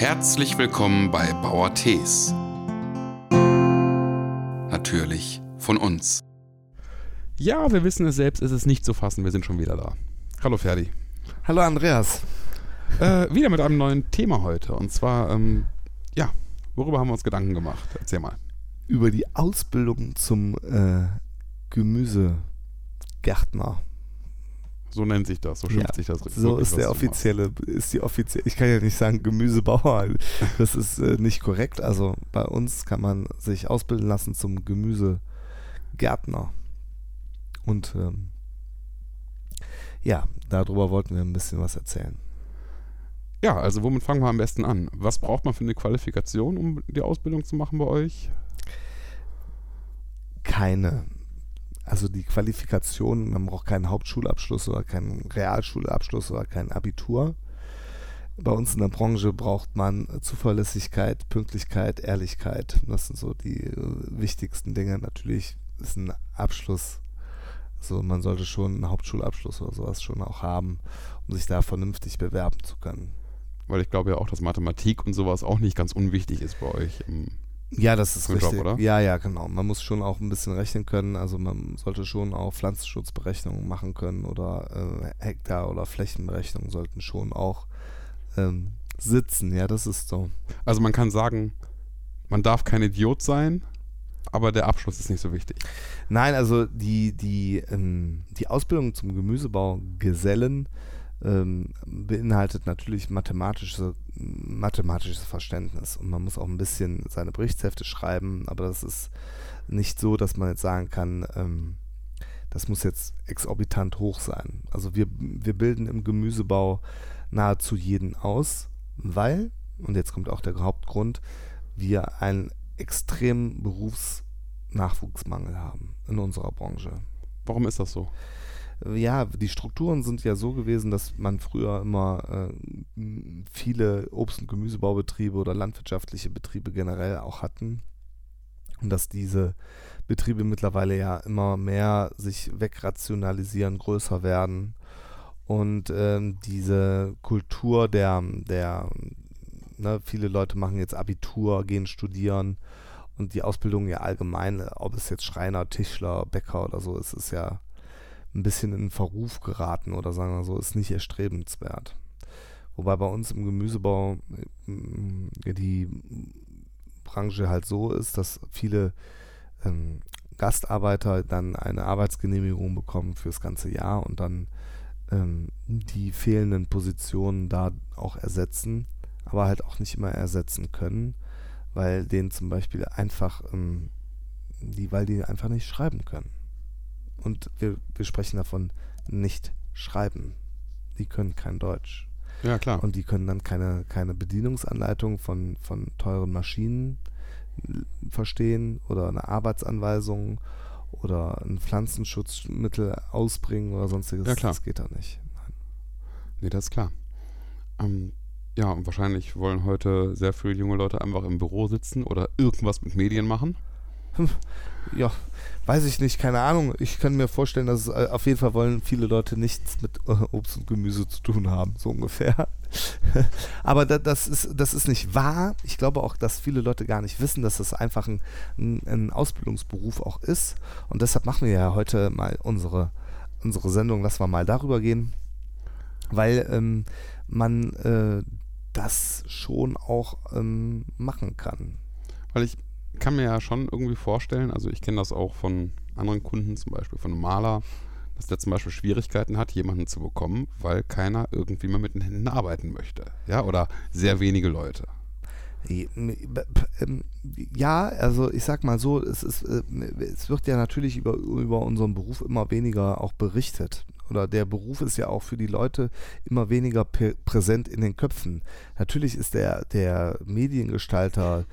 Herzlich willkommen bei Bauer Tees. Natürlich von uns. Ja, wir wissen es selbst, es ist nicht zu fassen, wir sind schon wieder da. Hallo Ferdi. Hallo Andreas. Äh, wieder mit einem neuen Thema heute. Und zwar, ähm, ja, worüber haben wir uns Gedanken gemacht? Erzähl mal. Über die Ausbildung zum äh, Gemüsegärtner. So nennt sich das, so schimpft Ja, sich das. So ist der offizielle, ist die offizielle, ich kann ja nicht sagen Gemüsebauer, das ist äh, nicht korrekt. Also bei uns kann man sich ausbilden lassen zum Gemüsegärtner. Und ähm, ja, darüber wollten wir ein bisschen was erzählen. Ja, also womit fangen wir am besten an? Was braucht man für eine Qualifikation, um die Ausbildung zu machen bei euch? Keine. Also die Qualifikation, man braucht keinen Hauptschulabschluss oder keinen Realschulabschluss oder kein Abitur. Bei uns in der Branche braucht man Zuverlässigkeit, Pünktlichkeit, Ehrlichkeit. Das sind so die äh, wichtigsten Dinge. Natürlich ist ein Abschluss, also man sollte schon einen Hauptschulabschluss oder sowas schon auch haben, um sich da vernünftig bewerben zu können. Weil ich glaube ja auch, dass Mathematik und sowas auch nicht ganz unwichtig ist bei euch. im- Ja, das ist den Job, richtig. oder? Ja, ja, genau. Man muss schon auch ein bisschen rechnen können. Also man sollte schon auch Pflanzenschutzberechnungen machen können oder äh, Hektar- oder Flächenberechnungen sollten schon auch ähm, sitzen. Ja, das ist so. Also man kann sagen, man darf kein Idiot sein, aber der Abschluss ist nicht so wichtig. Nein, also die, die, ähm, die Ausbildung zum Gemüsebaugesellen ähm, beinhaltet natürlich mathematische, mathematisches Verständnis und man muss auch ein bisschen seine Berichtshefte schreiben, aber das ist nicht so, dass man jetzt sagen kann, ähm, das muss jetzt exorbitant hoch sein. Also wir, wir bilden im Gemüsebau nahezu jeden aus, weil, und jetzt kommt auch der Hauptgrund, wir einen extremen Berufsnachwuchsmangel haben in unserer Branche. Warum ist das so? Ja, die Strukturen sind ja so gewesen, dass man früher immer äh, viele Obst- und Gemüsebaubetriebe oder landwirtschaftliche Betriebe generell auch hatten. Und dass diese Betriebe mittlerweile ja immer mehr sich wegrationalisieren, größer werden. Und ähm, diese Kultur der, der ne, viele Leute machen jetzt Abitur, gehen studieren und die Ausbildung ja allgemein, ob es jetzt Schreiner, Tischler, Bäcker oder so ist, ist ja ein bisschen in Verruf geraten oder sagen wir so, ist nicht erstrebenswert. Wobei bei uns im Gemüsebau äh, die Branche halt so ist, dass viele ähm, Gastarbeiter dann eine Arbeitsgenehmigung bekommen fürs ganze Jahr und dann ähm, die fehlenden Positionen da auch ersetzen, aber halt auch nicht immer ersetzen können, weil denen zum Beispiel einfach ähm, die, weil die einfach nicht schreiben können. Und wir, wir sprechen davon nicht schreiben. Die können kein Deutsch. Ja, klar. Und die können dann keine, keine Bedienungsanleitung von, von teuren Maschinen l- verstehen oder eine Arbeitsanweisung oder ein Pflanzenschutzmittel ausbringen oder sonstiges. Ja, klar. Das geht da nicht. Nee, das ist klar. Ähm, ja, und wahrscheinlich wollen heute sehr viele junge Leute einfach im Büro sitzen oder irgendwas mit Medien machen. Ja, weiß ich nicht, keine Ahnung. Ich kann mir vorstellen, dass es, äh, auf jeden Fall wollen viele Leute nichts mit äh, Obst und Gemüse zu tun haben, so ungefähr. Aber da, das, ist, das ist nicht wahr. Ich glaube auch, dass viele Leute gar nicht wissen, dass das einfach ein, ein, Ausbildungsberuf auch ist. Und deshalb machen wir ja heute mal unsere, unsere Sendung, lassen wir mal darüber gehen, weil ähm, man äh, das schon auch ähm, machen kann. Weil ich kann mir ja schon irgendwie vorstellen, also ich kenne das auch von anderen Kunden, zum Beispiel von einem Maler, dass der zum Beispiel Schwierigkeiten hat, jemanden zu bekommen, weil keiner irgendwie mal mit den Händen arbeiten möchte. Ja, oder sehr wenige Leute. Ähm, Ja, also ich sag mal so, es, ist, äh, es wird ja natürlich über, über unseren Beruf immer weniger auch berichtet. Oder der Beruf ist ja auch für die Leute immer weniger prä- präsent in den Köpfen. Natürlich ist der, der Mediengestalter,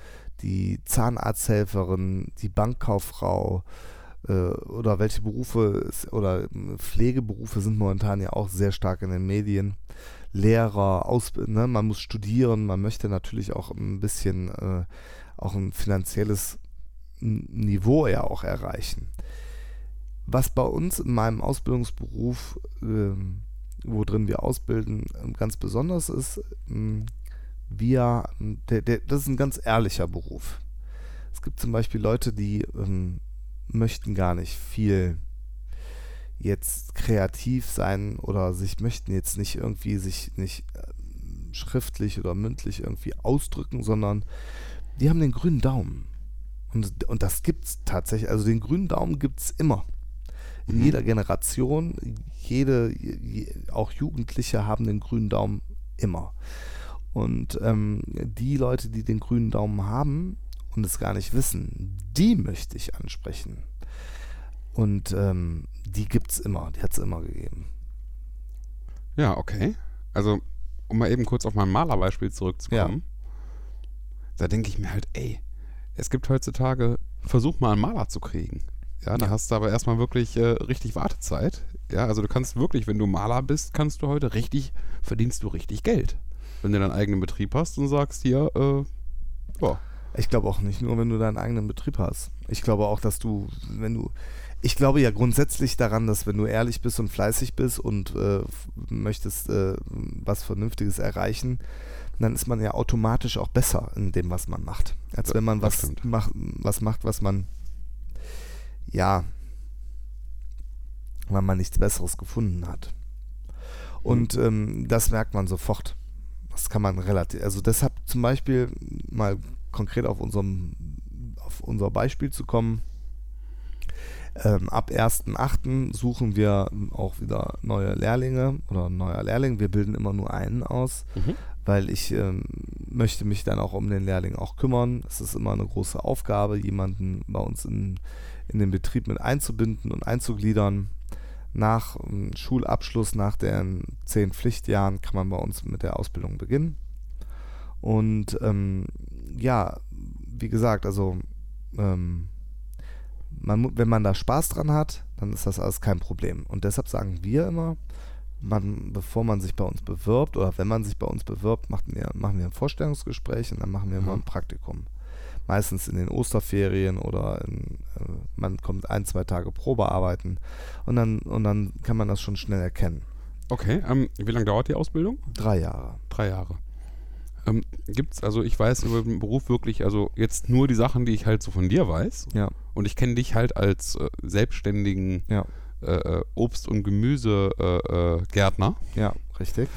die Zahnarzthelferin, die Bankkauffrau äh, oder welche Berufe oder äh, Pflegeberufe sind momentan ja auch sehr stark in den Medien. Lehrer, Aus, ne, man muss studieren, man möchte natürlich auch ein bisschen äh, auch ein finanzielles Niveau ja auch erreichen. Was bei uns in meinem Ausbildungsberuf, ähm, wo drin wir ausbilden, ähm, ganz besonders ist, ähm, wir, der, der, das ist ein ganz ehrlicher Beruf. Es gibt zum Beispiel Leute, die ähm, möchten gar nicht viel jetzt kreativ sein oder sich möchten jetzt nicht irgendwie sich nicht äh, schriftlich oder mündlich irgendwie ausdrücken, sondern die haben den grünen Daumen. Und, und das gibt es tatsächlich. Also den grünen Daumen gibt es immer. In Mhm. jeder Generation, jede, je, auch Jugendliche haben den grünen Daumen immer. Und ähm, die Leute, die den grünen Daumen haben und es gar nicht wissen, die möchte ich ansprechen. Und ähm, die gibt es immer, die hat es immer gegeben. Ja, okay. Also, um mal eben kurz auf mein Malerbeispiel zurückzukommen. Da denke ich mir halt, ey, es gibt heutzutage, versuch mal einen Maler zu kriegen. Ja, da Ja. hast du aber erstmal wirklich äh, richtig Wartezeit. Ja, also du kannst wirklich, wenn du Maler bist, kannst du heute richtig, verdienst du richtig Geld. Wenn du deinen eigenen Betrieb hast und sagst hier, äh, ja, Ich glaube auch nicht nur, wenn du deinen eigenen Betrieb hast. Ich glaube auch, dass du, wenn du, ich glaube ja grundsätzlich daran, dass wenn du ehrlich bist und fleißig bist und äh, möchtest äh, was Vernünftiges erreichen, dann ist man ja automatisch auch besser in dem, was man macht. Als wenn man was macht, was macht, was man, ja, weil man nichts Besseres gefunden hat. Und ähm, das merkt man sofort. Das kann man relativ, also deshalb zum Beispiel mal konkret auf unserem, auf unser Beispiel zu kommen. Ähm, ab 1.8. suchen wir auch wieder neue Lehrlinge oder neuer Lehrling. Wir bilden immer nur einen aus, Mhm. weil ich ähm, möchte mich dann auch um den Lehrling auch kümmern. Es ist immer eine große Aufgabe, jemanden bei uns in, in den Betrieb mit einzubinden und einzugliedern. Nach ähm, Schulabschluss, nach den zehn Pflichtjahren, kann man bei uns mit der Ausbildung beginnen. Und ähm, ja, wie gesagt, also ähm, man, wenn man da Spaß dran hat, dann ist das alles kein Problem. Und deshalb sagen wir immer, man, bevor man sich bei uns bewirbt oder wenn man sich bei uns bewirbt, machen wir, machen wir ein Vorstellungsgespräch und dann machen wir immer Mhm. ein Praktikum. Meistens in den Osterferien oder in, äh, man kommt ein, zwei Tage Probe arbeiten und dann, und dann kann man das schon schnell erkennen. Okay, ähm, wie lange dauert die Ausbildung? Drei Jahre. Drei Jahre. Ähm, gibt's, also ich weiß über den Beruf wirklich, also jetzt nur die Sachen, die ich halt so von dir weiß. Ja. Und ich kenne dich halt als äh, selbstständigen Ja. äh, äh, Obst- und Gemüsegärtner. Äh, äh. Ja, richtig.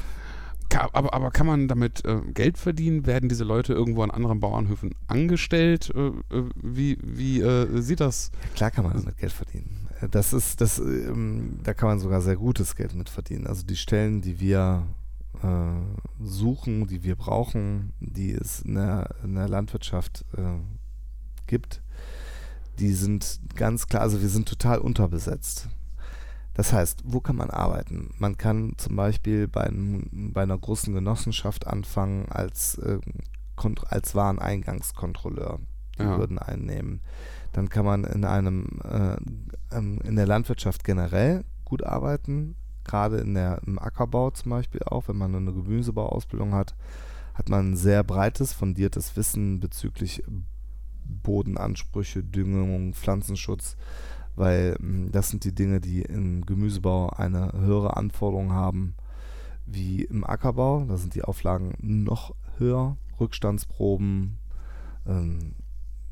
Aber, aber kann man damit äh, Geld verdienen? Werden diese Leute irgendwo an anderen Bauernhöfen angestellt? Äh, äh, wie wie äh, sieht das? Klar kann man damit Geld verdienen. Äh, Das ist, das, ähm, da kann man sogar sehr gutes Geld mit verdienen. Also die Stellen, die wir äh, suchen, die wir brauchen, die es in der, in der Landwirtschaft gibt, die sind ganz klar, also wir sind total unterbesetzt. Das heißt, wo kann man arbeiten? Man kann zum Beispiel bei, einem, bei einer großen Genossenschaft anfangen als, äh, als Wareneingangskontrolleur. Die Ja. würden einnehmen. Dann kann man in einem äh, ähm, in der Landwirtschaft generell gut arbeiten, gerade in der im Ackerbau zum Beispiel auch, wenn man eine Gemüsebauausbildung hat, hat man ein sehr breites, fundiertes Wissen bezüglich Bodenansprüche, Düngung, Pflanzenschutz, weil mh, das sind die Dinge, die im Gemüsebau eine höhere Anforderung haben wie im Ackerbau. Da sind die Auflagen noch höher, Rückstandsproben, ähm,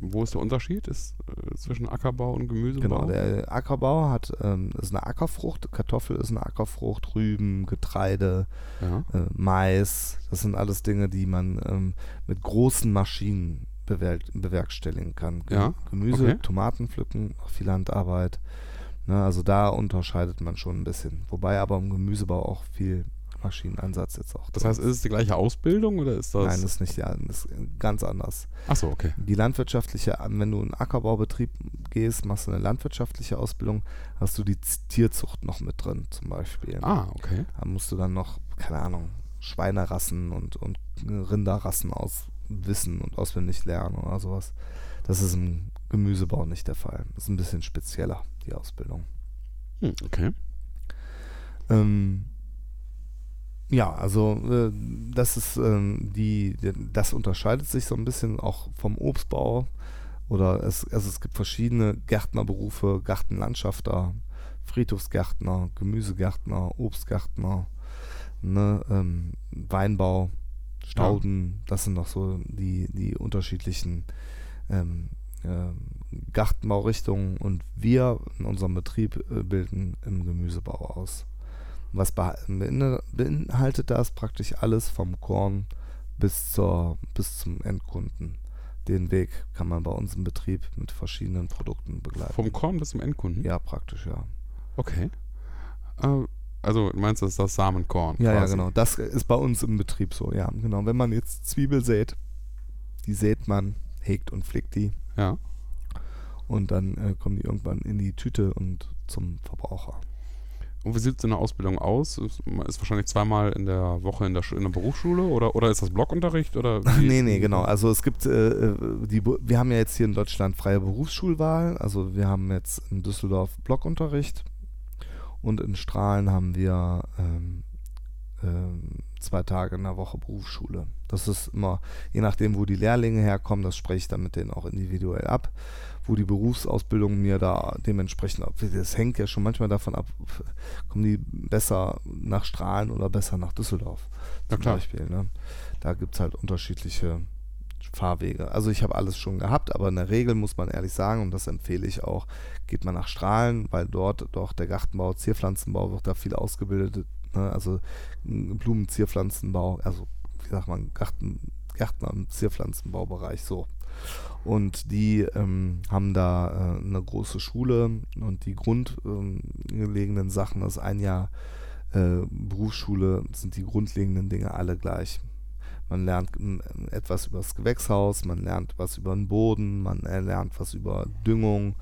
Wo ist der Unterschied ist, äh, zwischen Ackerbau und Gemüsebau? Genau, der Ackerbau hat, ähm, ist eine Ackerfrucht, Kartoffel ist eine Ackerfrucht, Rüben, Getreide, ja. äh, Mais, das sind alles Dinge, die man ähm, mit großen Maschinen bewerk bewerkstelligen kann. Ge- Ja, Gemüse, okay. Tomaten pflücken, auch viel Handarbeit. Ne, also da unterscheidet man schon ein bisschen. Wobei aber im Gemüsebau auch viel Maschineneinsatz jetzt auch. Das heißt, ist es die gleiche Ausbildung oder ist das? Nein, das ist nicht die, das ist ganz anders. Achso, okay. Die landwirtschaftliche, wenn du in einen Ackerbaubetrieb gehst, machst du eine landwirtschaftliche Ausbildung, hast du die Tierzucht noch mit drin, zum Beispiel. Ah, okay. Da musst du dann noch, keine Ahnung, Schweinerassen und, und Rinderrassen aus wissen und auswendig lernen oder sowas. Das ist im Gemüsebau nicht der Fall. Das ist ein bisschen spezieller, die Ausbildung. Hm, okay. Ähm, ja, also äh, das ist ähm, die, das unterscheidet sich so ein bisschen auch vom Obstbau oder es, also es gibt verschiedene Gärtnerberufe, Gartenlandschafter, Friedhofsgärtner, Gemüsegärtner, Obstgärtner, ne, ähm, Weinbau Stauden, das sind noch so die, die unterschiedlichen ähm, äh, Gartenbaurichtungen und wir in unserem Betrieb äh, bilden im Gemüsebau aus. Was beinhaltet das? Praktisch alles vom Korn bis, zur, bis zum Endkunden. Den Weg kann man bei uns im Betrieb mit verschiedenen Produkten begleiten. Vom Korn bis zum Endkunden? Ja, praktisch, ja. Okay. Äh, also meinst du, das ist das Samenkorn? Ja, quasi. ja, genau. Das ist bei uns im Betrieb so, ja. Genau. Wenn man jetzt Zwiebel sät, die sät man, hegt und pflegt die. Ja. Und dann äh, kommen die irgendwann in die Tüte und zum Verbraucher. Und wie sieht so eine Ausbildung aus? Ist, ist wahrscheinlich zweimal in der Woche in der, in der Berufsschule oder, oder ist das Blockunterricht? Oder nee, nee, genau. Also es gibt, äh, äh, die, wir haben ja jetzt hier in Deutschland freie Berufsschulwahl. Also wir haben jetzt in Düsseldorf Blockunterricht und in Strahlen haben wir ähm, äh, zwei Tage in der Woche Berufsschule. Das ist immer, je nachdem, wo die Lehrlinge herkommen, das spreche ich dann mit denen auch individuell ab wo die Berufsausbildung mir da dementsprechend, das hängt ja schon manchmal davon ab, kommen die besser nach Strahlen oder besser nach Düsseldorf zum Beispiel. Ne? Da gibt es halt unterschiedliche Fahrwege. Also ich habe alles schon gehabt, aber in der Regel muss man ehrlich sagen, und das empfehle ich auch, geht man nach Strahlen, weil dort doch der Gartenbau, Zierpflanzenbau wird da viel ausgebildet. Ne? Also Blumenzierpflanzenbau, also wie sagt man, Garten, Gärtner im Zierpflanzenbaubereich so. Und die ähm, haben da äh, eine große Schule und die grundlegenden ähm, Sachen, das ein Jahr äh, Berufsschule, sind die grundlegenden Dinge alle gleich. Man lernt etwas über das Gewächshaus, man lernt was über den Boden, man lernt was über Düngung,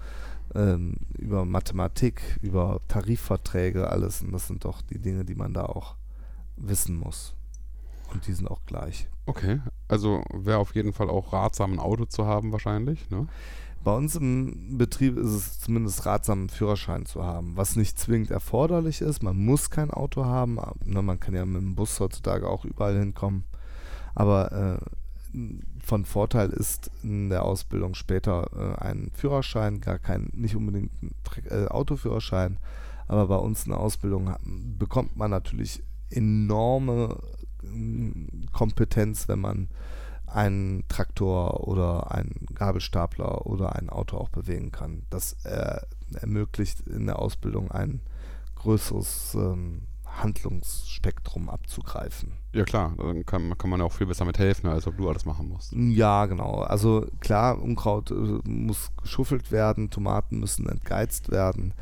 ähm, über Mathematik, über Tarifverträge, alles. Und das sind doch die Dinge, die man da auch wissen muss. Und die sind auch gleich. Okay, also wäre auf jeden Fall auch ratsam, ein Auto zu haben wahrscheinlich, ne? Bei uns im Betrieb ist es zumindest ratsam, einen Führerschein zu haben, was nicht zwingend erforderlich ist. Man muss kein Auto haben. Ne, man kann ja mit dem Bus heutzutage auch überall hinkommen. Aber äh, von Vorteil ist in der Ausbildung später äh, ein Führerschein, gar kein, nicht unbedingt ein äh, Autoführerschein. Aber bei uns in der Ausbildung bekommt man natürlich enorme Kompetenz, wenn man einen Traktor oder einen Gabelstapler oder ein Auto auch bewegen kann. Das äh, ermöglicht in der Ausbildung ein größeres ähm, Handlungsspektrum abzugreifen. Ja klar, dann kann, kann man ja auch viel besser mit helfen, als ob du alles machen musst. Ja, genau. Also klar, Unkraut äh, muss geschuffelt werden, Tomaten müssen entgeizt werden.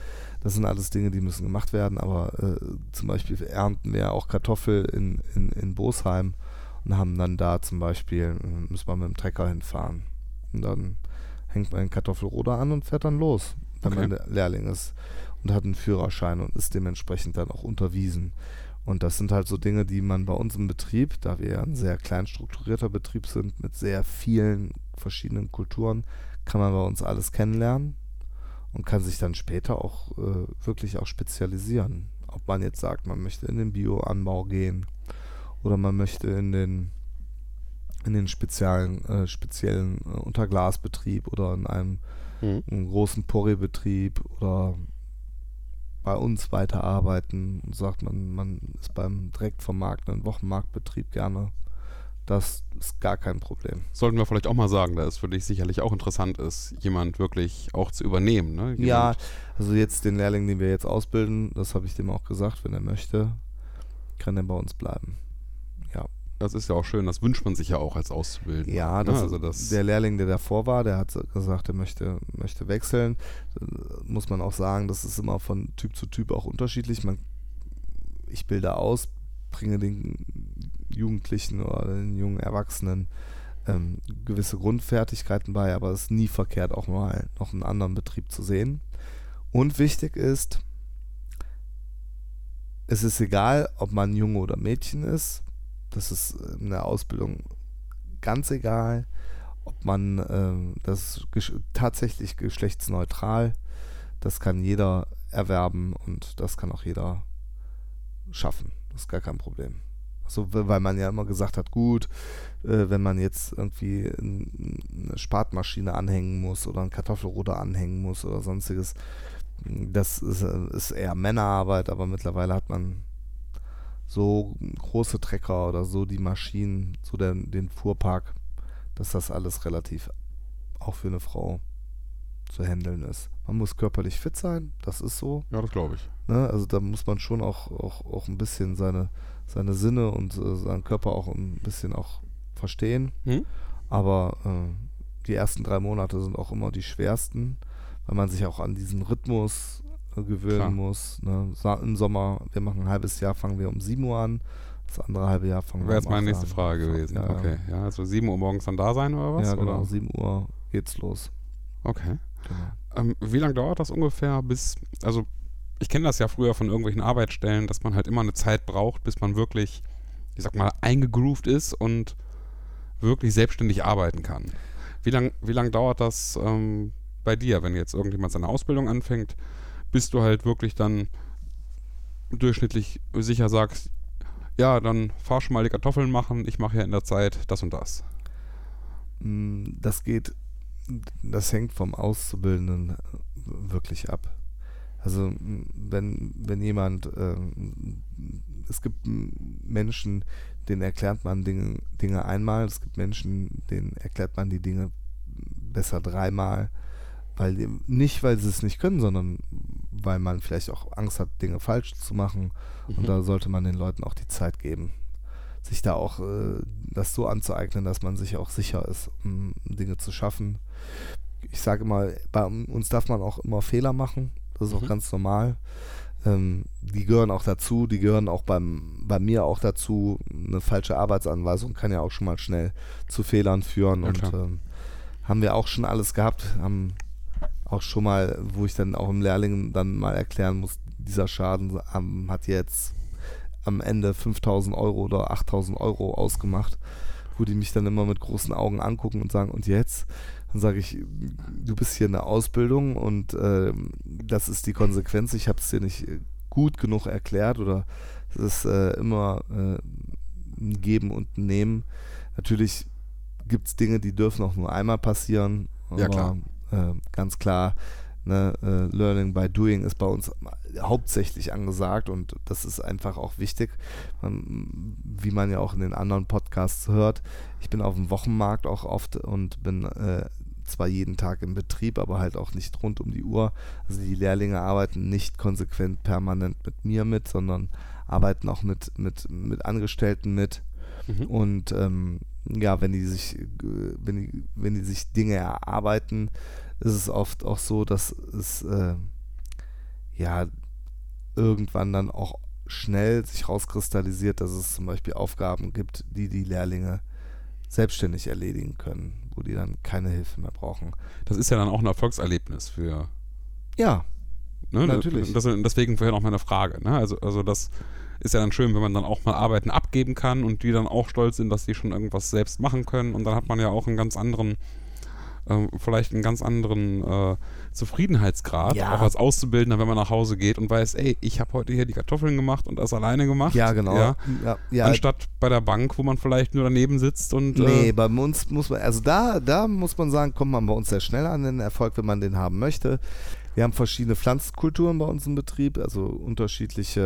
Das sind alles Dinge, die müssen gemacht werden, aber äh, zum Beispiel ernten wir auch Kartoffel in, in, in Bosheim und haben dann da zum Beispiel, äh, müssen wir mit dem Trecker hinfahren. Und dann hängt man den Kartoffelroder an und fährt dann los, wenn okay. man Lehrling ist und hat einen Führerschein und ist dementsprechend dann auch unterwiesen. Und das sind halt so Dinge, die man bei uns im Betrieb, da wir ja ein sehr klein strukturierter Betrieb sind, mit sehr vielen verschiedenen Kulturen, kann man bei uns alles kennenlernen und kann sich dann später auch äh, wirklich auch spezialisieren. Ob man jetzt sagt, man möchte in den Bioanbau gehen oder man möchte in den in den speziellen, äh, speziellen äh, Unterglasbetrieb oder in einem, mhm. einem großen Porree-Betrieb oder bei uns weiterarbeiten und sagt man, man ist beim direkt vom Markt einen Wochenmarktbetrieb gerne das ist gar kein Problem. Sollten wir vielleicht auch mal sagen, dass es für dich sicherlich auch interessant ist, jemand wirklich auch zu übernehmen. Ne? Ja, also jetzt den Lehrling, den wir jetzt ausbilden, das habe ich dem auch gesagt, wenn er möchte, kann er bei uns bleiben. Das ist ja auch schön, das wünscht man sich ja auch als Auszubildender. Ja, ne? das, also das der Lehrling, der davor war, der hat gesagt, er möchte, möchte wechseln. Muss man auch sagen, das ist immer von Typ zu Typ auch unterschiedlich. Man, ich bilde aus, bringe den Jugendlichen oder den jungen Erwachsenen ähm, gewisse Grundfertigkeiten bei, aber es ist nie verkehrt, auch mal noch einen anderen Betrieb zu sehen. Und wichtig ist, es ist egal, ob man Junge oder Mädchen ist. Das ist in der Ausbildung ganz egal, ob man äh, das ist tatsächlich geschlechtsneutral. Das kann jeder erwerben und das kann auch jeder schaffen. Das ist gar kein Problem. So, weil man ja immer gesagt hat, gut, äh, wenn man jetzt irgendwie eine Spatmaschine anhängen muss oder ein Kartoffelruder anhängen muss oder sonstiges, das ist, ist eher Männerarbeit, aber mittlerweile hat man so große Trecker oder so die Maschinen, so der, den Fuhrpark, dass das alles relativ auch für eine Frau zu handeln ist. Man muss körperlich fit sein, das ist so. Ja, das glaube ich. Ne? Also da muss man schon auch, auch, auch ein bisschen seine, seine Sinne und äh, seinen Körper auch ein bisschen auch verstehen. Hm? Aber äh, die ersten drei Monate sind auch immer die schwersten, weil man sich auch an diesen Rhythmus gewöhnen Klar. muss. Ne? Im Sommer, wir machen ein halbes Jahr, fangen wir um 7 Uhr an. Das andere halbe Jahr fangen wir Wäre jetzt um meine 8 nächste an. Frage gewesen. Ja, okay, ja, also 7 Uhr morgens dann da sein oder was? Ja, genau. Oder? 7 Uhr geht's los. Okay. Genau. Ähm, wie lange dauert das ungefähr, bis, also ich kenne das ja früher von irgendwelchen Arbeitsstellen, dass man halt immer eine Zeit braucht, bis man wirklich, ich sag mal, eingegroovt ist und wirklich selbstständig arbeiten kann. Wie lange wie lang dauert das ähm, bei dir, wenn jetzt irgendjemand seine Ausbildung anfängt, bis du halt wirklich dann durchschnittlich sicher sagst, ja, dann fahr schon mal die Kartoffeln machen, ich mache ja in der Zeit das und das. Mm, Das geht, das hängt vom Auszubildenden äh, wirklich ab. Also mm, wenn, wenn jemand, ähm, es gibt Menschen, denen erklärt man Dinge, Dinge einmal, es gibt Menschen, denen erklärt man die Dinge besser dreimal, weil nicht, weil sie es nicht können, sondern weil man vielleicht auch Angst hat, Dinge falsch zu machen. Mhm. Und da sollte man den Leuten auch die Zeit geben, sich da auch äh, das so anzueignen, dass man sich auch sicher ist, um Dinge zu schaffen. Ich sage immer, bei uns darf man auch immer Fehler machen. Das ist Mhm. auch ganz normal. Ähm, die gehören auch dazu, die gehören auch beim, bei mir auch dazu. Eine falsche Arbeitsanweisung kann ja auch schon mal schnell zu Fehlern führen. Ja, und ähm, haben wir auch schon alles gehabt, haben auch schon mal, wo ich dann auch im Lehrling dann mal erklären muss, dieser Schaden ähm, hat jetzt am Ende 5000 Euro oder 8000 Euro ausgemacht, wo die mich dann immer mit großen Augen angucken und sagen, und jetzt? Dann sage ich, du bist hier in der Ausbildung und ähm, das ist die Konsequenz. Ich habe es dir nicht äh, gut genug erklärt oder es ist äh, immer äh, ein Geben und ein Nehmen. Natürlich gibt es Dinge, die dürfen auch nur einmal passieren. Ja, klar. Äh, ganz klar, ne, äh, Learning by Doing ist bei uns hauptsächlich angesagt und das ist einfach auch wichtig, ähm, wie man ja auch in den anderen Podcasts hört. Ich bin auf dem Wochenmarkt auch oft und bin äh, zwar jeden Tag im Betrieb, aber halt auch nicht rund um die Uhr. Also die Lehrlinge arbeiten nicht konsequent permanent mit mir mit, sondern arbeiten auch mit, mit, mit Angestellten mit. Mhm. Und ähm, ja, wenn die sich, äh, wenn die, wenn die sich Dinge erarbeiten, ist es oft auch so, dass es äh, ja irgendwann dann auch schnell sich rauskristallisiert, dass es zum Beispiel Aufgaben gibt, die die Lehrlinge selbstständig erledigen können, wo die dann keine Hilfe mehr brauchen. Das ist ja dann auch ein Erfolgserlebnis für Ja, Ne? Natürlich. Das, deswegen vorhin auch meine Frage. Ne? Also, also das ist ja dann schön, wenn man dann auch mal Arbeiten abgeben kann und die dann auch stolz sind, dass die schon irgendwas selbst machen können. Und dann hat man ja auch einen ganz anderen, ähm, vielleicht einen ganz anderen äh, Zufriedenheitsgrad, Ja. auch als Auszubildender, wenn man nach Hause geht und weiß, ey, ich habe heute hier die Kartoffeln gemacht und das alleine gemacht. ja, genau. Ja, Ja, Anstatt bei der Bank, wo man vielleicht nur daneben sitzt und Nee, äh, bei uns muss man, also da, da muss man sagen, kommt man bei uns sehr schnell an den Erfolg, wenn man den haben möchte. Wir haben verschiedene Pflanzenkulturen bei uns im Betrieb, also unterschiedliche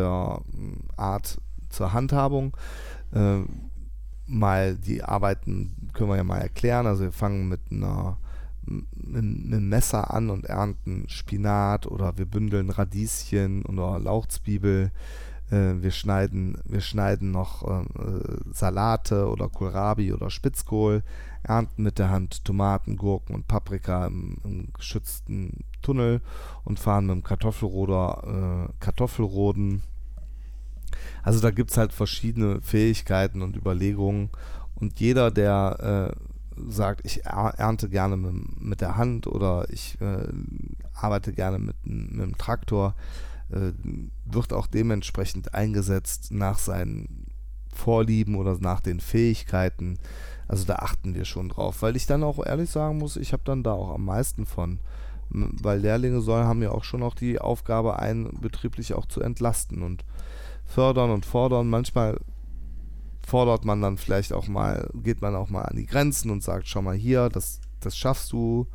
ähm, Art zur Handhabung. Äh, mal die Arbeiten können wir ja mal erklären. Also wir fangen mit einer einem Messer an und ernten Spinat oder wir bündeln Radieschen oder Lauchzwiebel. Äh, wir schneiden, wir schneiden noch äh, Salate oder Kohlrabi oder Spitzkohl, ernten mit der Hand Tomaten, Gurken und Paprika im, im geschützten Tunnel und fahren mit dem Kartoffelroder äh, Kartoffelroden. Also da gibt es halt verschiedene Fähigkeiten und Überlegungen und jeder, der äh, sagt, ich er- ernte gerne mit, mit der Hand oder ich äh, arbeite gerne mit, mit dem Traktor, äh, wird auch dementsprechend eingesetzt nach seinen Vorlieben oder nach den Fähigkeiten. Also da achten wir schon drauf, weil ich dann auch ehrlich sagen muss, ich habe dann da auch am meisten von. Weil Lehrlinge sollen, haben ja auch schon auch die Aufgabe, einen betrieblich auch zu entlasten und fördern und fordern. Manchmal fordert man dann vielleicht auch mal, geht man auch mal an die Grenzen und sagt, schau mal hier, das, das schaffst du,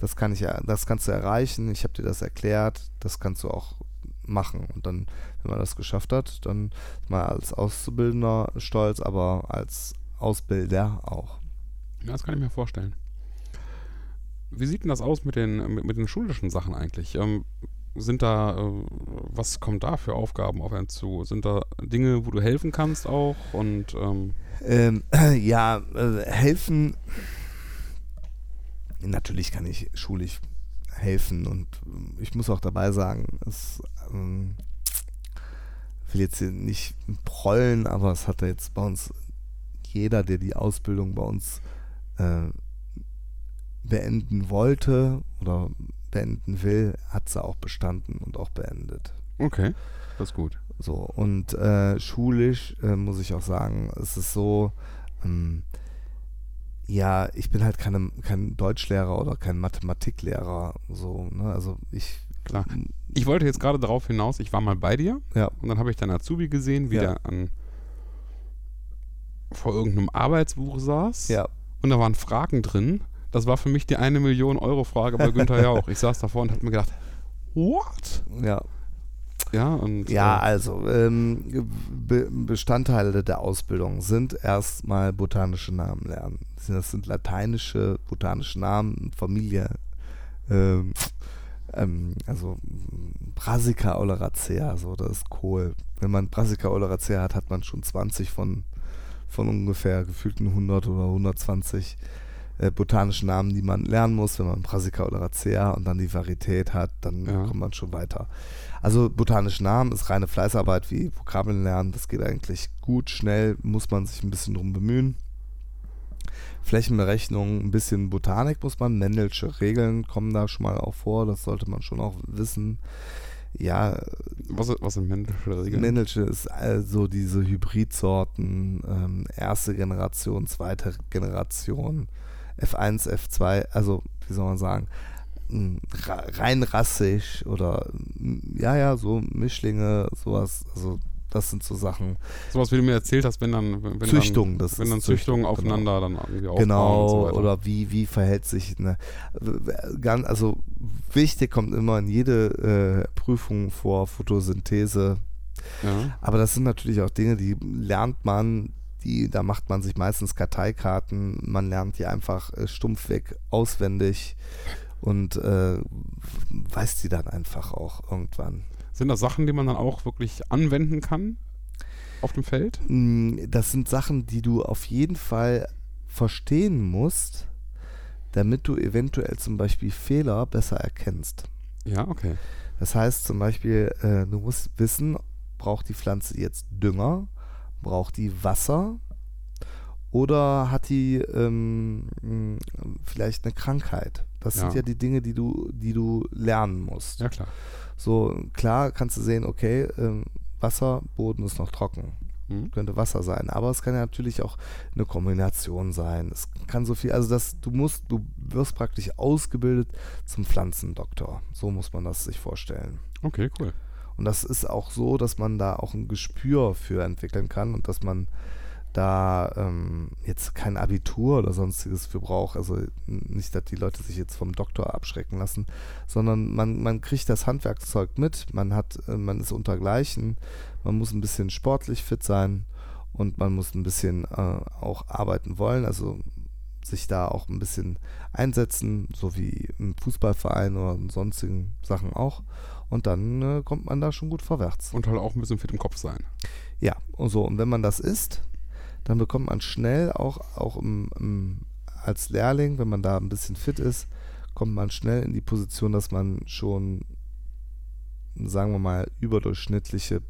das kann ich, das kannst du erreichen, ich habe dir das erklärt, das kannst du auch machen. Und dann, wenn man das geschafft hat, dann man als Auszubildender stolz, aber als Ausbilder auch. Ja, das kann ich mir vorstellen. Wie sieht denn das aus mit den, mit, mit den schulischen Sachen eigentlich? Ähm, sind da, äh, was kommt da für Aufgaben auf einen zu? Sind da Dinge, wo du helfen kannst auch? Und ähm, Ähm, ja, äh, helfen. Natürlich kann ich schulisch helfen und ähm, ich muss auch dabei sagen, es ähm, will jetzt hier nicht prollen, aber es hat ja jetzt bei uns jeder, der die Ausbildung bei uns äh, beenden wollte oder beenden will, hat sie auch bestanden und auch beendet. Okay, das ist gut. So, und äh, schulisch äh, muss ich auch sagen, es ist so, ähm, ja, ich bin halt keine, kein Deutschlehrer oder kein Mathematiklehrer. So, ne? Also ich. Klar. Ich wollte jetzt gerade darauf hinaus, ich war mal bei dir Ja. und dann habe ich deinen Azubi gesehen, wie Ja. der an vor irgendeinem Arbeitsbuch saß Ja. und da waren Fragen drin. Das war für mich die eine Million Euro Frage bei Günther Jauch. Ich saß davor und habe mir gedacht, what? Ja. Ja, und Ja, äh, also ähm, Be Bestandteile der Ausbildung sind erstmal botanische Namen lernen. Das sind lateinische botanische Namen, Familie, ähm, ähm, also Brassica oleracea, so das ist Kohl. Wenn man Brassica oleracea hat, hat man schon 20 von, von ungefähr gefühlten 100 oder 120 äh, botanischen Namen, die man lernen muss. Wenn man Brassica oleracea und dann die Varietät hat, dann Ja. kommt man schon weiter. Also botanische Namen ist reine Fleißarbeit wie Vokabeln lernen. Das geht eigentlich gut, schnell, muss man sich ein bisschen drum bemühen. Flächenberechnung, ein bisschen Botanik muss man, Mendelsche Regeln kommen da schon mal auch vor, das sollte man schon auch wissen. Ja, was, was sind männliche Regeln? Mendelsche ist also diese Hybridsorten, ähm, erste Generation, zweite Generation, F1, F2, also wie soll man sagen, rein rassig oder m, ja, ja, so Mischlinge, sowas, also das sind so Sachen. Sowas, wie du mir erzählt hast, wenn dann wenn Züchtung, dann, das wenn dann Züchtungen Züchtung, genau. aufeinander dann irgendwie aufbauen Genau, so weiter. oder wie, wie verhält sich eine, ganz, also wichtig kommt immer in jede äh, Prüfung vor, Photosynthese, ja. Aber das sind natürlich auch Dinge, die lernt man, die, da macht man sich meistens Karteikarten, man lernt die einfach äh, stumpf weg auswendig und äh, weiß die dann einfach auch irgendwann. Sind das Sachen, die man dann auch wirklich anwenden kann auf dem Feld? Mm, Das sind Sachen, die du auf jeden Fall verstehen musst, damit du eventuell zum Beispiel Fehler besser erkennst. Ja, okay. Das heißt zum Beispiel, äh, du musst wissen, braucht die Pflanze jetzt Dünger, braucht die Wasser oder hat die ähm, mh, vielleicht eine Krankheit? Das sind Ja. ja die Dinge, die du, die du lernen musst. Ja, klar. So klar kannst du sehen, okay, ähm, Wasser, Boden ist noch trocken. Hm? Könnte Wasser sein, aber es kann ja natürlich auch eine Kombination sein. Es kann so viel, also das, du musst, du wirst praktisch ausgebildet zum Pflanzendoktor. So muss man das sich vorstellen. Okay, cool. Und das ist auch so, dass man da auch ein Gespür für entwickeln kann und dass man da ähm, jetzt kein Abitur oder sonstiges für braucht. Also nicht, dass die Leute sich jetzt vom Doktor abschrecken lassen, sondern man, man kriegt das Handwerkszeug mit, man hat, äh, man ist untergleichen, man muss ein bisschen sportlich fit sein und man muss ein bisschen äh, auch arbeiten wollen, also sich da auch ein bisschen einsetzen, so wie im Fußballverein oder in sonstigen Sachen auch. Und dann äh, kommt man da schon gut vorwärts. Und halt auch ein bisschen fit im Kopf sein. Ja, und so. Und wenn man das ist, dann bekommt man schnell auch, auch im, im, als Lehrling, wenn man da ein bisschen fit ist, kommt man schnell in die Position, dass man schon, sagen wir mal, überdurchschnittliche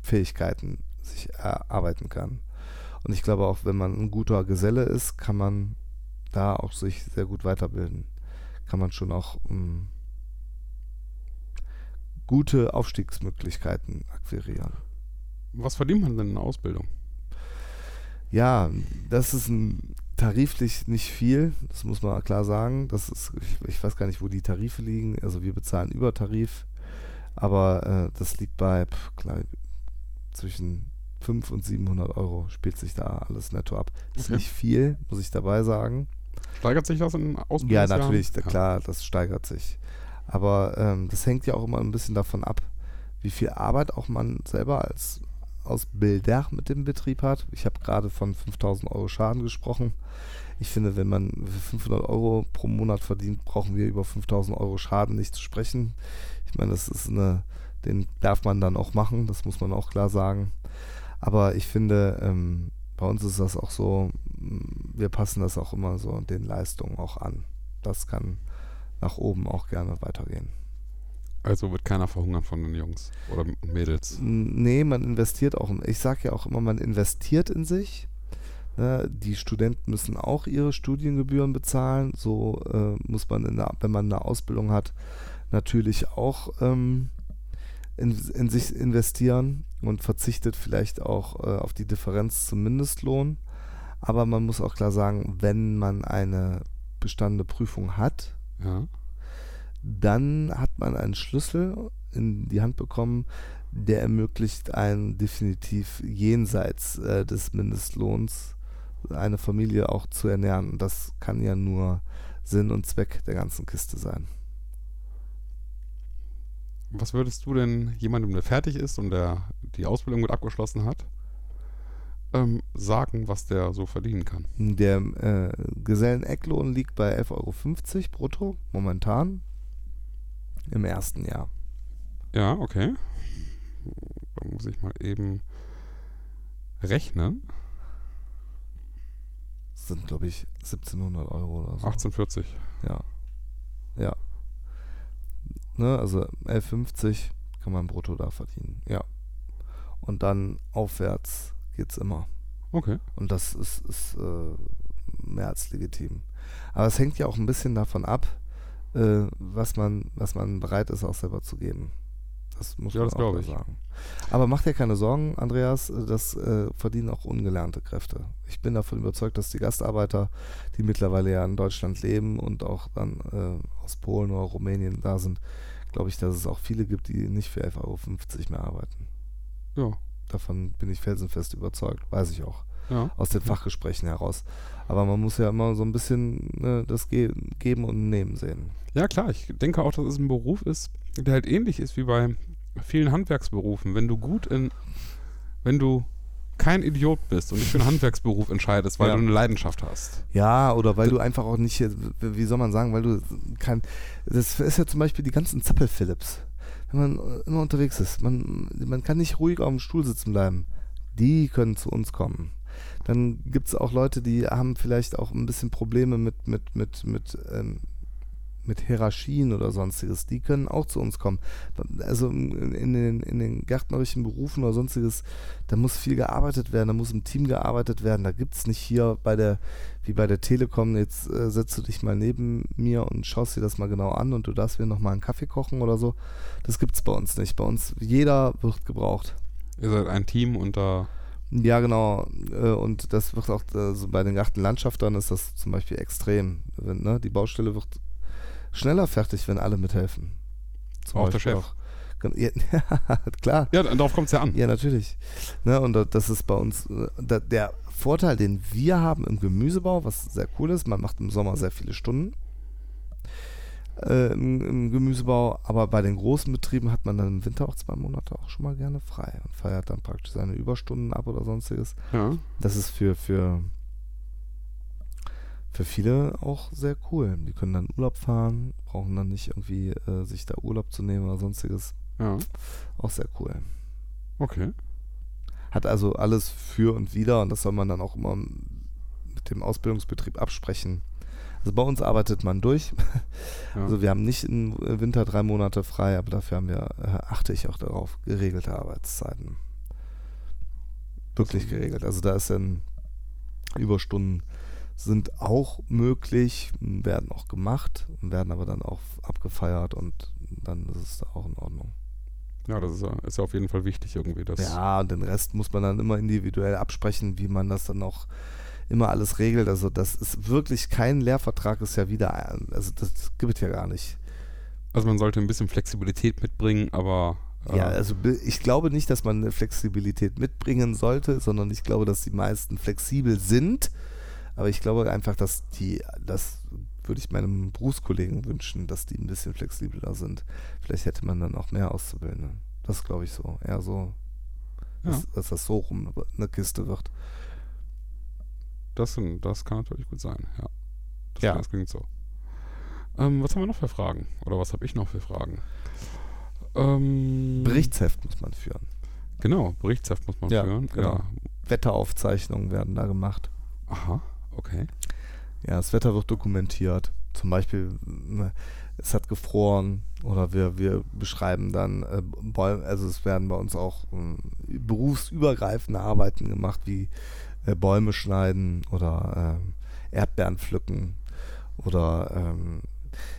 Fähigkeiten sich erarbeiten kann. Und ich glaube auch, wenn man ein guter Geselle ist, kann man da auch sich sehr gut weiterbilden. Kann man schon auch ähm, gute Aufstiegsmöglichkeiten akquirieren. Was verdient man denn in der Ausbildung? Ja, das ist ein, tariflich nicht viel, das muss man klar sagen. Das ist, ich, ich weiß gar nicht, wo die Tarife liegen. Also wir bezahlen über Tarif, aber äh, das liegt bei pf, klar, zwischen 500 und 700 Euro spielt sich da alles netto ab. Ist Okay. nicht viel, muss ich dabei sagen. Steigert sich das in Ja, Ausbildungsjahren? natürlich, da- klar, das steigert sich. Aber ähm, das hängt ja auch immer ein bisschen davon ab, wie viel Arbeit auch man selber als Ausbilder mit dem Betrieb hat. Ich habe gerade von 5000 Euro Schaden gesprochen. Ich finde, wenn man 500 Euro pro Monat verdient, brauchen wir über 5000 Euro Schaden nicht zu sprechen. Ich meine, das ist eine, den darf man dann auch machen, das muss man auch klar sagen. Aber ich finde, ähm, bei uns ist das auch so, wir passen das auch immer so den Leistungen auch an. Das kann nach oben auch gerne weitergehen. Also wird keiner verhungern von den Jungs oder Mädels. Nee, man investiert auch. Ich sage ja auch immer, man investiert in sich. Ne? Die Studenten müssen auch ihre Studiengebühren bezahlen. So äh, muss man, der, wenn man eine Ausbildung hat, natürlich auch ähm, in, in, sich investieren und verzichtet vielleicht auch äh, auf die Differenz zum Mindestlohn. Aber man muss auch klar sagen, wenn man eine bestandene Prüfung hat, Ja. Dann hat man einen Schlüssel in die Hand bekommen, der ermöglicht einen definitiv jenseits äh, des Mindestlohns eine Familie auch zu ernähren. Und das kann ja nur Sinn und Zweck der ganzen Kiste sein. Was würdest du denn jemandem, der fertig ist und der die Ausbildung mit abgeschlossen hat, ähm, sagen, was der so verdienen kann? Der äh, Gesellenecklohn liegt bei 11,50 Euro brutto momentan im ersten Jahr. Ja, okay. Da muss ich mal eben rechnen. Das sind, glaube ich, 1700 Euro oder so. 1840. Ja. Ja. Ne, also 11,50 kann man brutto da verdienen. Ja. Und dann aufwärts geht's immer. Okay. Und das ist, ist äh, mehr als legitim. Aber es hängt ja auch ein bisschen davon ab, äh, was, man, was man bereit ist, auch selber zu geben. Das muss Ja, man das auch ich. sagen. Aber mach dir keine Sorgen, Andreas, äh, das äh, verdienen auch ungelernte Kräfte. Ich bin davon überzeugt, dass die Gastarbeiter, die mittlerweile ja in Deutschland leben und auch dann äh, aus Polen oder Rumänien da sind, glaube ich, dass es auch viele gibt, die nicht für 11,50 Euro mehr arbeiten. Ja. Davon bin ich felsenfest überzeugt, weiß ich auch Ja. aus den Fachgesprächen heraus. Aber man muss ja immer so ein bisschen ne, das Ge Geben und Nehmen sehen. Ja, klar. Ich denke auch, dass es ein Beruf ist, der halt ähnlich ist wie bei vielen Handwerksberufen. Wenn du gut in, wenn du kein Idiot bist und dich für einen Handwerksberuf entscheidest, weil Ja. du eine Leidenschaft hast. Ja, oder weil du einfach auch nicht, wie soll man sagen, weil du kein, das ist ja zum Beispiel die ganzen Zappel-Philips. Wenn man äh, immer unterwegs ist, man, man kann nicht ruhig auf dem Stuhl sitzen bleiben. Die können zu uns kommen. Dann gibt es auch Leute, die haben vielleicht auch ein bisschen Probleme mit, mit, mit, mit, ähm, mit Hierarchien oder sonstiges. Die können auch zu uns kommen. Also in, den, in den gärtnerischen Berufen oder sonstiges, da muss viel gearbeitet werden, da muss im Team gearbeitet werden. Da gibt es nicht hier bei der, wie bei der Telekom, jetzt äh, setzt du dich mal neben mir und schaust dir das mal genau an und du darfst mir nochmal einen Kaffee kochen oder so. Das gibt es bei uns nicht. Bei uns, jeder wird gebraucht. Ihr seid ein Team und da. Ja, genau. Äh, Und das wird auch äh, so bei den Gartenlandschaftern ist das zum Beispiel extrem. Wenn, ne, die Baustelle wird schneller fertig, wenn alle mithelfen. Zum Auch der Beispiel Chef. Auch, ja, klar. Ja, darauf kommt es ja an. Ja, natürlich. Ne, und da- das ist bei uns äh, der Vorteil, den wir haben im Gemüsebau, was sehr cool ist. Man macht im Sommer sehr viele Stunden äh, im, im Gemüsebau, aber bei den großen Betrieben hat man dann im Winter auch zwei Monate auch schon mal gerne frei und feiert dann praktisch seine Überstunden ab oder sonstiges. Ja. Das ist für, für, für viele auch sehr cool. Die können dann Urlaub fahren, brauchen dann nicht irgendwie äh, sich da Urlaub zu nehmen oder sonstiges. Ja. Auch sehr cool. Okay. Hat also alles für und wider und das soll man dann auch immer mit dem Ausbildungsbetrieb absprechen. Also bei uns arbeitet man durch. Ja. Also wir haben nicht im Winter drei Monate frei, aber dafür haben wir, äh, achte ich auch darauf, geregelte Arbeitszeiten. Wirklich geregelt. Also da ist dann Überstunden sind auch möglich, werden auch gemacht, werden aber dann auch abgefeiert und dann ist es da auch in Ordnung. ja, das ist ja, ist ja auf jeden Fall wichtig irgendwie. Dass, Ja, und den Rest muss man dann immer individuell absprechen, wie man das dann auch immer alles regelt. Also das ist wirklich kein Lehrvertrag, ist ja wieder, also das gibt es ja gar nicht. Also man sollte ein bisschen Flexibilität mitbringen, aber äh, Ja, also ich glaube nicht, dass man eine Flexibilität mitbringen sollte, sondern ich glaube, dass die meisten flexibel sind. Aber ich glaube einfach, dass die, das würde ich meinem Berufskollegen wünschen, dass die ein bisschen flexibler sind. Vielleicht hätte man dann auch mehr Auszubildende. Das glaube ich so. Eher so, Ja. dass, dass das so rum eine Kiste wird. Das, das kann natürlich gut sein, ja. Das, Ja. das klingt so. Ähm, was haben wir noch für Fragen? Oder was habe ich noch für Fragen? Ähm, Berichtsheft muss man führen. Genau, Berichtsheft muss man Ja, führen. genau. Ja. Wetteraufzeichnungen werden da gemacht. Aha, okay. Ja, das Wetter wird dokumentiert. Zum Beispiel, es hat gefroren oder wir, wir beschreiben dann äh, Bäume, also es werden bei uns auch ähm, berufsübergreifende Arbeiten gemacht, wie äh, Bäume schneiden oder ähm, Erdbeeren pflücken oder ähm,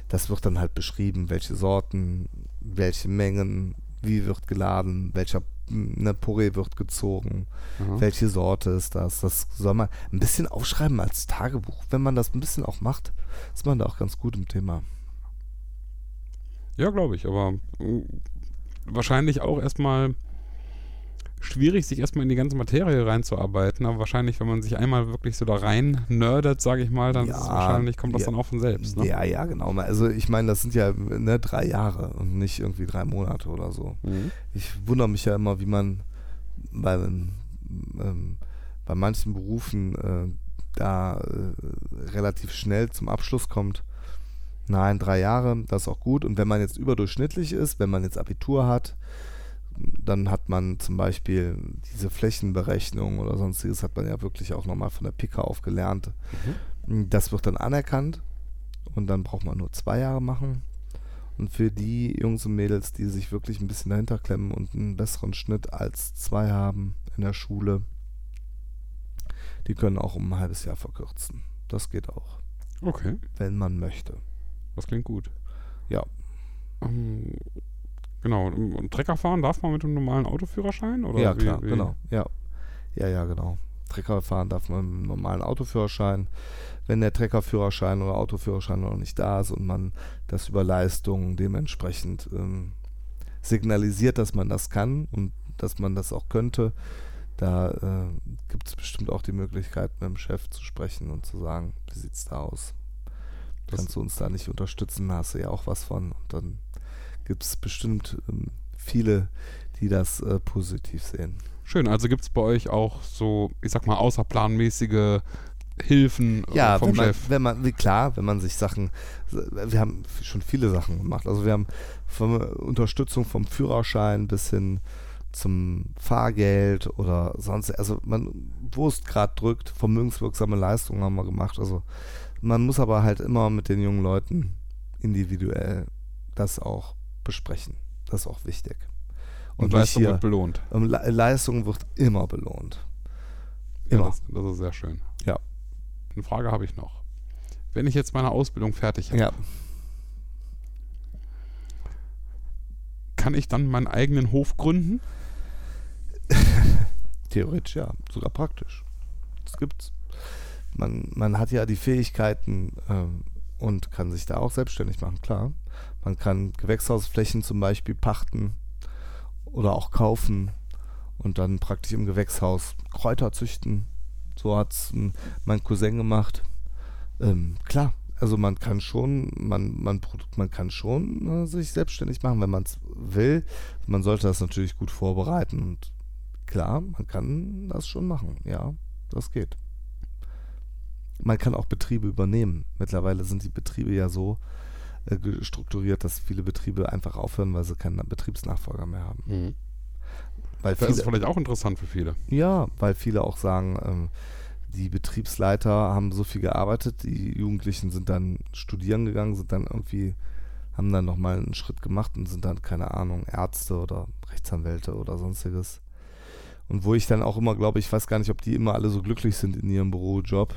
das wird dann halt beschrieben, welche Sorten, welche Mengen, wie wird geladen, welcher ne, Porree wird gezogen, Aha. welche Sorte ist das? Das soll man ein bisschen aufschreiben als Tagebuch. Wenn man das ein bisschen auch macht, ist man da auch ganz gut im Thema. Ja, glaube ich, aber mm, wahrscheinlich auch erstmal schwierig, sich erstmal in die ganze Materie reinzuarbeiten, aber wahrscheinlich, wenn man sich einmal wirklich so da rein nerdet, sage ich mal, dann Ja, wahrscheinlich kommt das ja. dann auch von selbst. Ne? Ja, ja, genau. Also ich meine, das sind ja ne, drei Jahre und nicht irgendwie drei Monate oder so. Mhm. Ich wundere mich ja immer, wie man bei, ähm, bei manchen Berufen äh, da äh, relativ schnell zum Abschluss kommt. Nein, drei Jahre, das ist auch gut. Und wenn man jetzt überdurchschnittlich ist, wenn man jetzt Abitur hat, dann hat man zum Beispiel diese Flächenberechnung oder sonstiges, hat man ja wirklich auch nochmal von der Pika auf gelernt. Das wird dann anerkannt und dann braucht man nur zwei Jahre machen. Und für die Jungs und Mädels, die sich wirklich ein bisschen dahinter klemmen und einen besseren Schnitt als zwei haben in der Schule, die können auch um ein halbes Jahr verkürzen. Das geht auch, Okay, wenn man möchte. das klingt gut. Ja. Ähm, genau, und Trecker fahren darf man mit dem normalen Autoführerschein? Oder ja, wie- klar, wie? genau. Ja. ja, ja, genau. Trecker fahren darf man mit einem normalen Autoführerschein. Wenn der Treckerführerschein oder Autoführerschein noch nicht da ist und man das über Leistungen dementsprechend ähm, signalisiert, dass man das kann und dass man das auch könnte, da äh, gibt es bestimmt auch die Möglichkeit, mit dem Chef zu sprechen und zu sagen, wie sieht es da aus? Das- Kannst du uns da nicht unterstützen? Hast du ja auch was von. Und dann gibt es bestimmt ähm, viele, die das äh, positiv sehen. Schön, also gibt es bei euch auch so, ich sag mal, außerplanmäßige Hilfen äh, Ja, vom wenn man, Chef? wenn man, klar, wenn man sich Sachen, wir haben schon viele Sachen gemacht. Also wir haben von Unterstützung vom Führerschein bis hin zum Fahrgeld oder sonst, also man, wo es gerade drückt, vermögenswirksame Leistungen haben wir gemacht. Also man muss aber halt immer mit den jungen Leuten individuell das auch besprechen. Das ist auch wichtig. Und nicht Leistung hier- wird belohnt. ähm, Le Leistung wird immer belohnt. Ja, Immer. das, das ist sehr schön. Ja. Eine Frage habe ich noch. Wenn ich jetzt meine Ausbildung fertig habe, Ja. kann ich dann meinen eigenen Hof gründen? Theoretisch ja, sogar praktisch. Das gibt's. Man, man hat ja die Fähigkeiten ähm, und kann sich da auch selbstständig machen, klar. Man kann Gewächshausflächen zum Beispiel pachten oder auch kaufen und dann praktisch im Gewächshaus Kräuter züchten. So hat es mein Cousin gemacht. Ähm, klar, also man kann schon, man, man, man kann schon äh, sich selbstständig machen, wenn man es will. Man sollte das natürlich gut vorbereiten und klar, man kann das schon machen. Ja, das geht. Man kann auch Betriebe übernehmen. Mittlerweile sind die Betriebe ja so äh, strukturiert, dass viele Betriebe einfach aufhören, weil sie keinen Betriebsnachfolger mehr haben. Weil Das ist viele, vielleicht auch interessant für viele. ja, weil viele auch sagen, ähm, die Betriebsleiter haben so viel gearbeitet, die Jugendlichen sind dann studieren gegangen, sind dann irgendwie, haben dann nochmal einen Schritt gemacht und sind dann, keine Ahnung, Ärzte oder Rechtsanwälte oder sonstiges. Und wo ich dann auch immer glaube, ich weiß gar nicht, ob die immer alle so glücklich sind in ihrem Bürojob.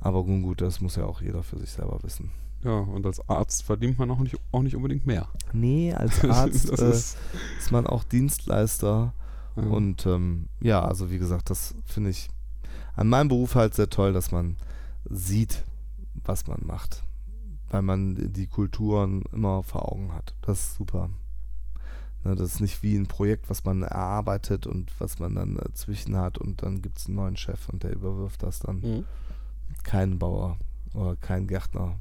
Aber nun gut, das muss ja auch jeder für sich selber wissen. Ja, und als Arzt verdient man auch nicht, auch nicht unbedingt mehr. Nee, als Arzt äh, ist, ist man auch Dienstleister ja. Und ähm, ja, also wie gesagt, das finde ich an meinem Beruf halt sehr toll, dass man sieht, was man macht. Weil man die Kulturen immer vor Augen hat. Das ist super. Ne, das ist nicht wie ein Projekt, was man erarbeitet und was man dann äh, zwischen hat und dann gibt es einen neuen Chef und der überwirft das dann. Mhm. Kein Bauer oder kein Gärtner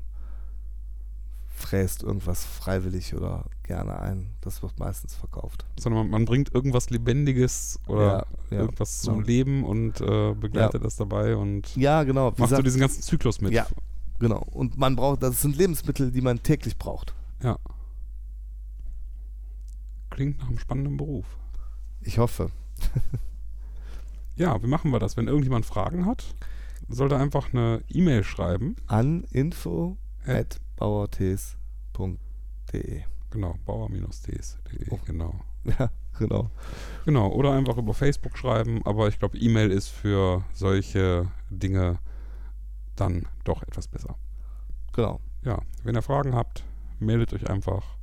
fräst irgendwas freiwillig oder gerne ein. Das wird meistens verkauft. Sondern man, man bringt irgendwas Lebendiges oder Ja, ja, irgendwas zum genau. Leben und äh, begleitet das dabei und Ja, genau. Wie so gesagt, diesen ganzen Zyklus mit. Ja. genau. Und man braucht, das sind Lebensmittel, die man täglich braucht. Ja. Klingt nach einem spannenden Beruf. Ich hoffe. Ja, wie machen wir das? Wenn irgendjemand Fragen hat, sollte einfach eine E-Mail schreiben. An info At- at bauertes.de. Genau, bauer-ts.de, Oh. genau. Ja, genau. Genau, oder einfach über Facebook schreiben, aber ich glaube, E-Mail ist für solche Dinge dann doch etwas besser. Genau. Ja, wenn ihr Fragen habt, meldet euch einfach.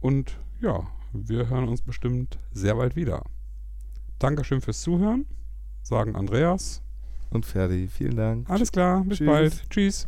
Und ja, wir hören uns bestimmt sehr bald wieder. Dankeschön fürs Zuhören, sagen Andreas. Und Ferdi, vielen Dank. Alles klar, bis Tschüss. bald. Tschüss.